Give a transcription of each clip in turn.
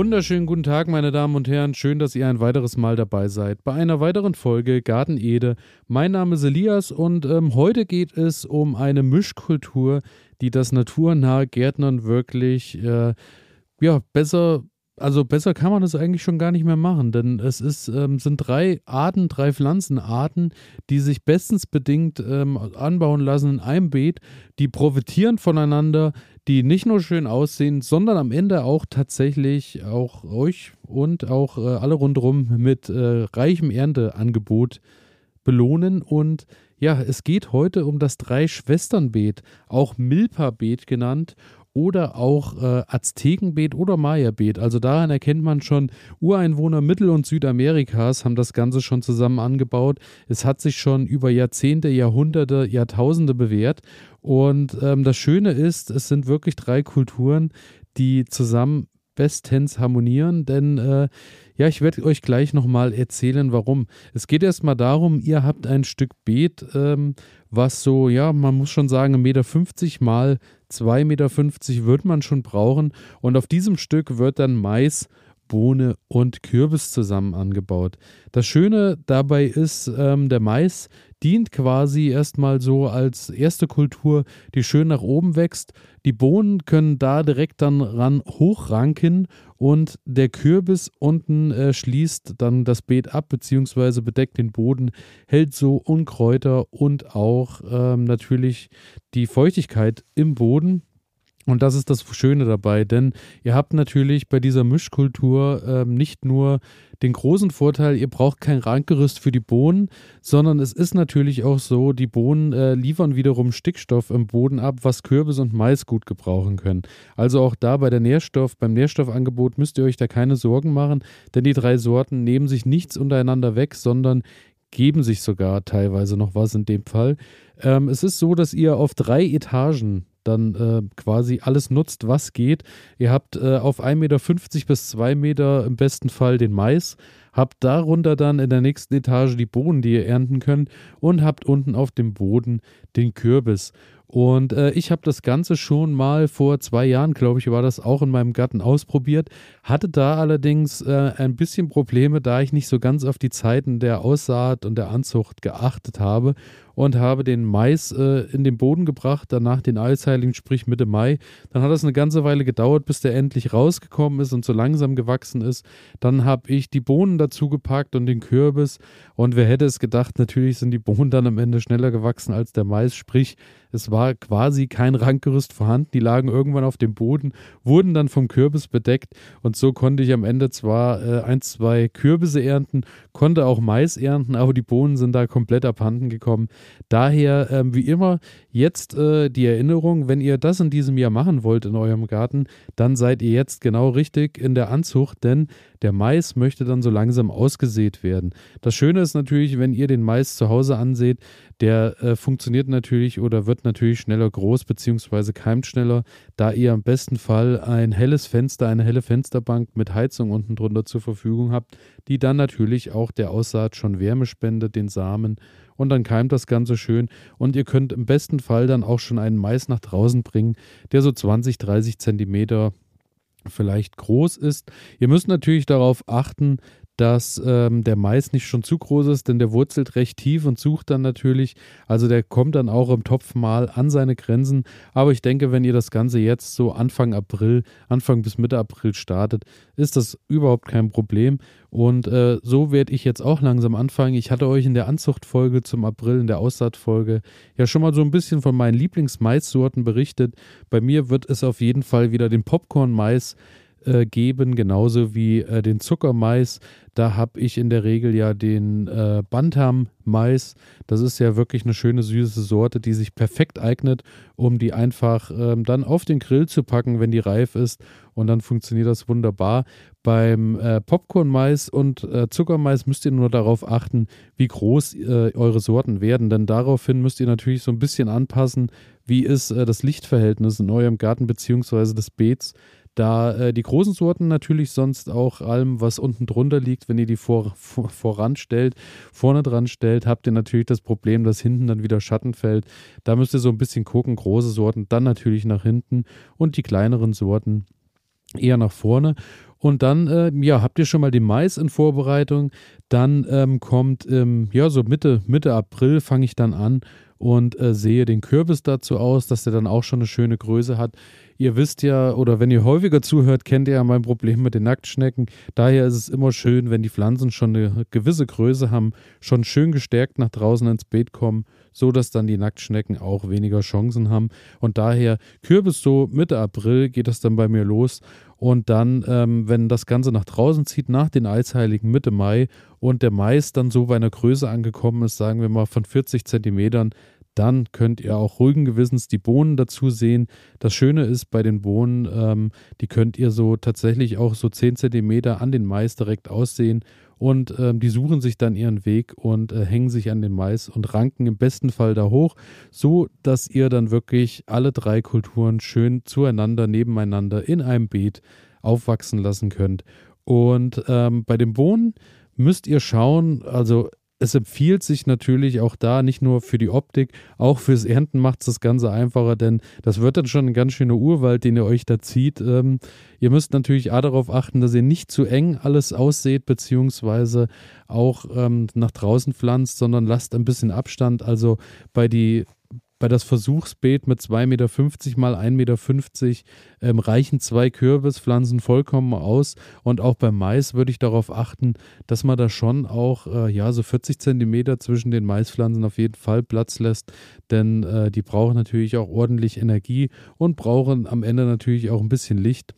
Wunderschönen guten Tag, meine Damen und Herren. Schön, dass ihr ein weiteres Mal dabei seid bei einer weiteren Folge Garten Ede. Mein Name ist Elias und ähm, heute geht es um eine Mischkultur, die das naturnahe Gärtnern wirklich äh, ja, besser also besser kann man das eigentlich schon gar nicht mehr machen, denn es ist, ähm, sind drei Arten, drei Pflanzenarten, die sich bestens bedingt ähm, anbauen lassen in einem Beet, die profitieren voneinander, die nicht nur schön aussehen, sondern am Ende auch tatsächlich auch euch und auch äh, alle rundherum mit äh, reichem Ernteangebot belohnen. Und ja, es geht heute um das Drei-Schwestern-Beet, auch Milpa-Beet genannt oder auch äh, Aztekenbeet oder Maya-Beet. Also daran erkennt man schon, Ureinwohner Mittel- und Südamerikas haben das Ganze schon zusammen angebaut. Es hat sich schon über Jahrzehnte, Jahrhunderte, Jahrtausende bewährt. Und ähm, das Schöne ist, es sind wirklich drei Kulturen, die zusammen bestens harmonieren, denn äh, ja, ich werde euch gleich nochmal erzählen, warum. Es geht erstmal darum, ihr habt ein Stück Beet, ähm, was so, ja, man muss schon sagen, 1,50 Meter mal 2,50 Meter wird man schon brauchen. Und auf diesem Stück wird dann Mais, Bohne und Kürbis zusammen angebaut. Das Schöne dabei ist, ähm, der Mais dient quasi erstmal so als erste Kultur, die schön nach oben wächst. Die Bohnen können da direkt dann ran hochranken und der Kürbis unten äh, schließt dann das Beet ab bzw. bedeckt den Boden, hält so Unkräuter und auch ähm, natürlich die Feuchtigkeit im Boden. Und das ist das Schöne dabei, denn ihr habt natürlich bei dieser Mischkultur ähm, nicht nur den großen Vorteil, ihr braucht kein Rankgerüst für die Bohnen, sondern es ist natürlich auch so, die Bohnen äh, liefern wiederum Stickstoff im Boden ab, was Kürbis und Mais gut gebrauchen können. Also auch da bei der Nährstoff, beim Nährstoffangebot müsst ihr euch da keine Sorgen machen, denn die drei Sorten nehmen sich nichts untereinander weg, sondern geben sich sogar teilweise noch was in dem Fall. Ähm, es ist so, dass ihr auf drei Etagen dann äh, quasi alles nutzt, was geht. Ihr habt äh, auf 1,50 Meter bis 2 Meter im besten Fall den Mais, habt darunter dann in der nächsten Etage die Bohnen, die ihr ernten könnt und habt unten auf dem Boden den Kürbis. Und äh, ich habe das Ganze schon mal vor zwei Jahren, glaube ich, war das auch in meinem Garten ausprobiert. Hatte da allerdings äh, ein bisschen Probleme, da ich nicht so ganz auf die Zeiten der Aussaat und der Anzucht geachtet habe und habe den Mais äh, in den Boden gebracht, danach den Eisheiligen, sprich Mitte Mai. Dann hat es eine ganze Weile gedauert, bis der endlich rausgekommen ist und so langsam gewachsen ist. Dann habe ich die Bohnen dazu gepackt und den Kürbis. Und wer hätte es gedacht, natürlich sind die Bohnen dann am Ende schneller gewachsen als der Mais, sprich es war quasi kein Rankgerüst vorhanden. Die lagen irgendwann auf dem Boden, wurden dann vom Kürbis bedeckt und so konnte ich am Ende zwar äh, ein, zwei Kürbisse ernten, konnte auch Mais ernten, aber die Bohnen sind da komplett abhanden gekommen. Daher, ähm, wie immer, jetzt äh, die Erinnerung, wenn ihr das in diesem Jahr machen wollt in eurem Garten, dann seid ihr jetzt genau richtig in der Anzucht, denn der Mais möchte dann so langsam ausgesät werden. Das Schöne ist natürlich, wenn ihr den Mais zu Hause ansieht, der äh, funktioniert natürlich oder wird natürlich schneller groß beziehungsweise keimt schneller, da ihr am besten Fall ein helles Fenster, eine helle Fensterbank mit Heizung unten drunter zur Verfügung habt, die dann natürlich auch der Aussaat schon Wärme spendet, den Samen und dann keimt das Ganze schön und ihr könnt im besten Fall dann auch schon einen Mais nach draußen bringen, der so 20, 30 Zentimeter vielleicht groß ist. Ihr müsst natürlich darauf achten, dass ähm, der Mais nicht schon zu groß ist, denn der wurzelt recht tief und sucht dann natürlich, also der kommt dann auch im Topf mal an seine Grenzen. Aber ich denke, wenn ihr das Ganze jetzt so Anfang April, Anfang bis Mitte April startet, ist das überhaupt kein Problem. Und äh, so werde ich jetzt auch langsam anfangen. Ich hatte euch in der Anzuchtfolge zum April, in der Aussaatfolge, ja schon mal so ein bisschen von meinen Lieblingsmaissorten berichtet. Bei mir wird es auf jeden Fall wieder den Popcorn-Mais äh, geben, genauso wie äh, den Zuckermais. Da habe ich in der Regel ja den äh, Bantam-Mais. Das ist ja wirklich eine schöne süße Sorte, die sich perfekt eignet, um die einfach ähm, dann auf den Grill zu packen, wenn die reif ist. Und dann funktioniert das wunderbar. Beim äh, Popcorn-Mais und äh, Zuckermais müsst ihr nur darauf achten, wie groß äh, eure Sorten werden. Denn daraufhin müsst ihr natürlich so ein bisschen anpassen, wie ist äh, das Lichtverhältnis in eurem Garten bzw. des Beets. Da äh, die großen Sorten natürlich sonst auch allem, was unten drunter liegt, wenn ihr die vor, vor, voran vorne dran stellt, habt ihr natürlich das Problem, dass hinten dann wieder Schatten fällt. Da müsst ihr so ein bisschen gucken, große Sorten dann natürlich nach hinten und die kleineren Sorten eher nach vorne. Und dann, äh, ja, habt ihr schon mal den Mais in Vorbereitung. Dann ähm, kommt, ähm, ja, so Mitte, Mitte April fange ich dann an und äh, sehe den Kürbis dazu aus, dass der dann auch schon eine schöne Größe hat. Ihr wisst ja, oder wenn ihr häufiger zuhört, kennt ihr ja mein Problem mit den Nacktschnecken. Daher ist es immer schön, wenn die Pflanzen schon eine gewisse Größe haben, schon schön gestärkt nach draußen ins Beet kommen, so dass dann die Nacktschnecken auch weniger Chancen haben. Und daher Kürbis so Mitte April geht das dann bei mir los. Und dann, ähm, wenn das Ganze nach draußen zieht, nach den Eisheiligen Mitte Mai und der Mais dann so bei einer Größe angekommen ist, sagen wir mal von 40 Zentimetern, dann könnt ihr auch ruhigen Gewissens die Bohnen dazu sehen. Das Schöne ist bei den Bohnen, ähm, die könnt ihr so tatsächlich auch so 10 cm an den Mais direkt aussehen und ähm, die suchen sich dann ihren Weg und äh, hängen sich an den Mais und ranken im besten Fall da hoch, so dass ihr dann wirklich alle drei Kulturen schön zueinander, nebeneinander in einem Beet aufwachsen lassen könnt. Und ähm, bei den Bohnen müsst ihr schauen, also es empfiehlt sich natürlich auch da, nicht nur für die Optik, auch fürs Ernten macht es das Ganze einfacher, denn das wird dann schon ein ganz schöner Urwald, den ihr euch da zieht. Ähm, ihr müsst natürlich auch darauf achten, dass ihr nicht zu eng alles ausseht, beziehungsweise auch ähm, nach draußen pflanzt, sondern lasst ein bisschen Abstand. Also bei die bei das Versuchsbeet mit 2,50 Meter mal 1,50 Meter ähm, reichen zwei Kürbispflanzen vollkommen aus. Und auch beim Mais würde ich darauf achten, dass man da schon auch äh, ja, so 40 Zentimeter zwischen den Maispflanzen auf jeden Fall Platz lässt. Denn äh, die brauchen natürlich auch ordentlich Energie und brauchen am Ende natürlich auch ein bisschen Licht.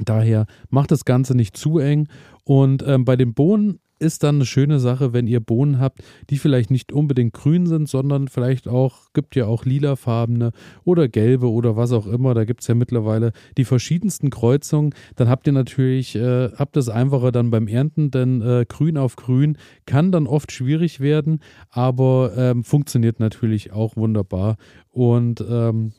Daher macht das Ganze nicht zu eng. Und ähm, bei den Bohnen ist dann eine schöne Sache, wenn ihr Bohnen habt, die vielleicht nicht unbedingt grün sind, sondern vielleicht auch, gibt ja auch lilafarbene oder gelbe oder was auch immer. Da gibt es ja mittlerweile die verschiedensten Kreuzungen. Dann habt ihr natürlich, äh, habt es einfacher dann beim Ernten, denn äh, grün auf grün kann dann oft schwierig werden, aber ähm, funktioniert natürlich auch wunderbar. Und ähm,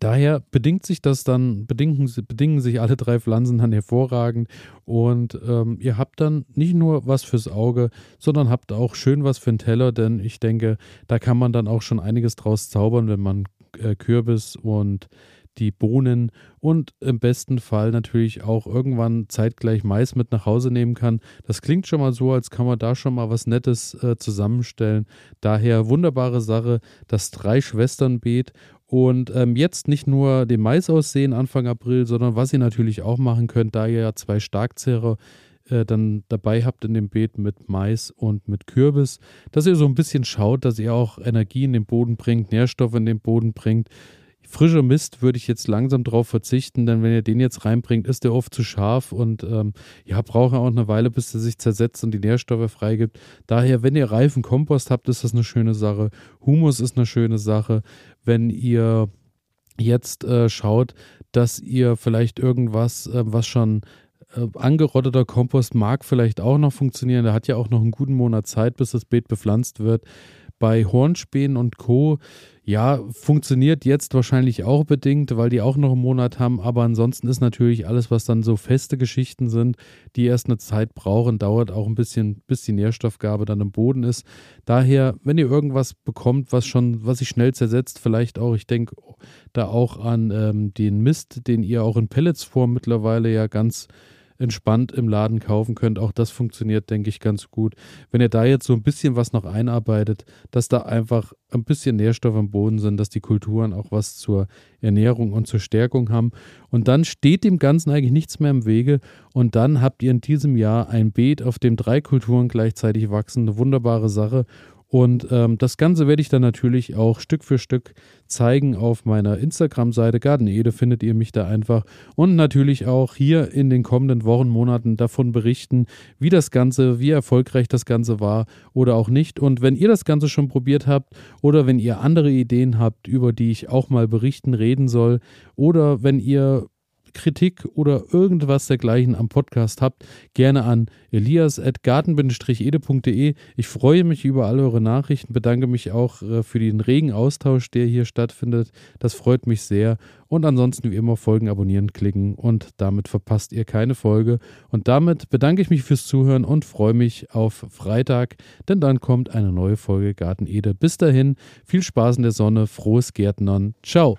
Daher bedingt sich das dann, bedingen, bedingen sich alle drei Pflanzen dann hervorragend und ähm, ihr habt dann nicht nur was fürs Auge, sondern habt auch schön was für den Teller, denn ich denke, da kann man dann auch schon einiges draus zaubern, wenn man äh, Kürbis und die Bohnen und im besten Fall natürlich auch irgendwann zeitgleich Mais mit nach Hause nehmen kann. Das klingt schon mal so, als kann man da schon mal was Nettes äh, zusammenstellen. Daher wunderbare Sache, das Drei-Schwestern-Beet und ähm, jetzt nicht nur den Mais aussehen Anfang April, sondern was ihr natürlich auch machen könnt, da ihr ja zwei Starkzehrer äh, dann dabei habt in dem Beet mit Mais und mit Kürbis, dass ihr so ein bisschen schaut, dass ihr auch Energie in den Boden bringt, Nährstoffe in den Boden bringt. Frischer Mist würde ich jetzt langsam drauf verzichten, denn wenn ihr den jetzt reinbringt, ist der oft zu scharf und ähm, ja, braucht auch eine Weile, bis er sich zersetzt und die Nährstoffe freigibt. Daher, wenn ihr reifen Kompost habt, ist das eine schöne Sache. Humus ist eine schöne Sache. Wenn ihr jetzt äh, schaut, dass ihr vielleicht irgendwas, äh, was schon äh, angerotteter Kompost mag vielleicht auch noch funktionieren. Der hat ja auch noch einen guten Monat Zeit, bis das Beet bepflanzt wird. Bei Hornspänen und Co. Ja, funktioniert jetzt wahrscheinlich auch bedingt, weil die auch noch einen Monat haben. Aber ansonsten ist natürlich alles, was dann so feste Geschichten sind, die erst eine Zeit brauchen, dauert auch ein bisschen, bis die Nährstoffgabe dann im Boden ist. Daher, wenn ihr irgendwas bekommt, was schon, was sich schnell zersetzt, vielleicht auch, ich denke da auch an ähm, den Mist, den ihr auch in Pelletsform mittlerweile ja ganz entspannt im Laden kaufen könnt. Auch das funktioniert, denke ich, ganz gut. Wenn ihr da jetzt so ein bisschen was noch einarbeitet, dass da einfach ein bisschen Nährstoffe im Boden sind, dass die Kulturen auch was zur Ernährung und zur Stärkung haben. Und dann steht dem Ganzen eigentlich nichts mehr im Wege. Und dann habt ihr in diesem Jahr ein Beet, auf dem drei Kulturen gleichzeitig wachsen. Eine wunderbare Sache. Und ähm, das Ganze werde ich dann natürlich auch Stück für Stück zeigen auf meiner Instagram-Seite. Gardenede findet ihr mich da einfach. Und natürlich auch hier in den kommenden Wochen, Monaten davon berichten, wie das Ganze, wie erfolgreich das Ganze war oder auch nicht. Und wenn ihr das Ganze schon probiert habt oder wenn ihr andere Ideen habt, über die ich auch mal berichten, reden soll, oder wenn ihr Kritik oder irgendwas dergleichen am Podcast habt, gerne an elias.garten-ede.de. Ich freue mich über alle eure Nachrichten, bedanke mich auch äh, für den regen Austausch, der hier stattfindet. Das freut mich sehr. Und ansonsten wie immer Folgen abonnieren klicken und damit verpasst ihr keine Folge. Und damit bedanke ich mich fürs Zuhören und freue mich auf Freitag, denn dann kommt eine neue Folge Garten Ede. Bis dahin, viel Spaß in der Sonne, frohes Gärtnern. Ciao.